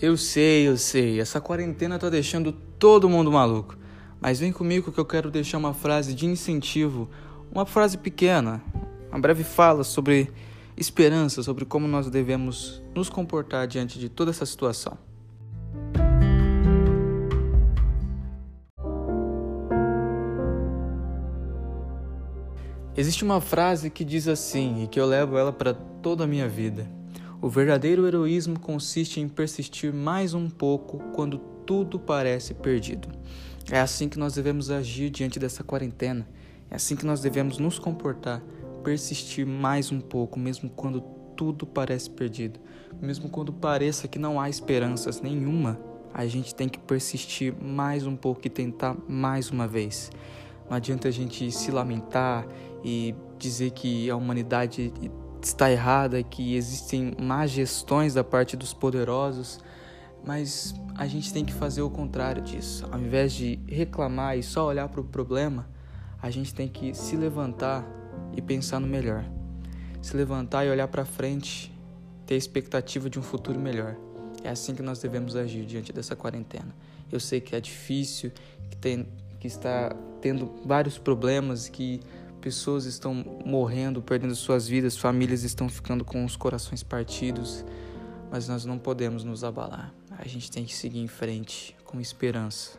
Eu sei, eu sei, essa quarentena tá deixando todo mundo maluco. Mas vem comigo que eu quero deixar uma frase de incentivo, uma frase pequena, uma breve fala sobre esperança, sobre como nós devemos nos comportar diante de toda essa situação. Existe uma frase que diz assim e que eu levo ela para toda a minha vida. O verdadeiro heroísmo consiste em persistir mais um pouco quando tudo parece perdido. É assim que nós devemos agir diante dessa quarentena. É assim que nós devemos nos comportar, persistir mais um pouco, mesmo quando tudo parece perdido, mesmo quando pareça que não há esperanças nenhuma. A gente tem que persistir mais um pouco e tentar mais uma vez. Não adianta a gente se lamentar e dizer que a humanidade está errada, que existem má gestões da parte dos poderosos, mas a gente tem que fazer o contrário disso. Ao invés de reclamar e só olhar para o problema, a gente tem que se levantar e pensar no melhor. Se levantar e olhar para frente, ter expectativa de um futuro melhor. É assim que nós devemos agir diante dessa quarentena. Eu sei que é difícil, que, tem, que está tendo vários problemas, que pessoas estão morrendo, perdendo suas vidas, famílias estão ficando com os corações partidos, mas nós não podemos nos abalar. A gente tem que seguir em frente com esperança.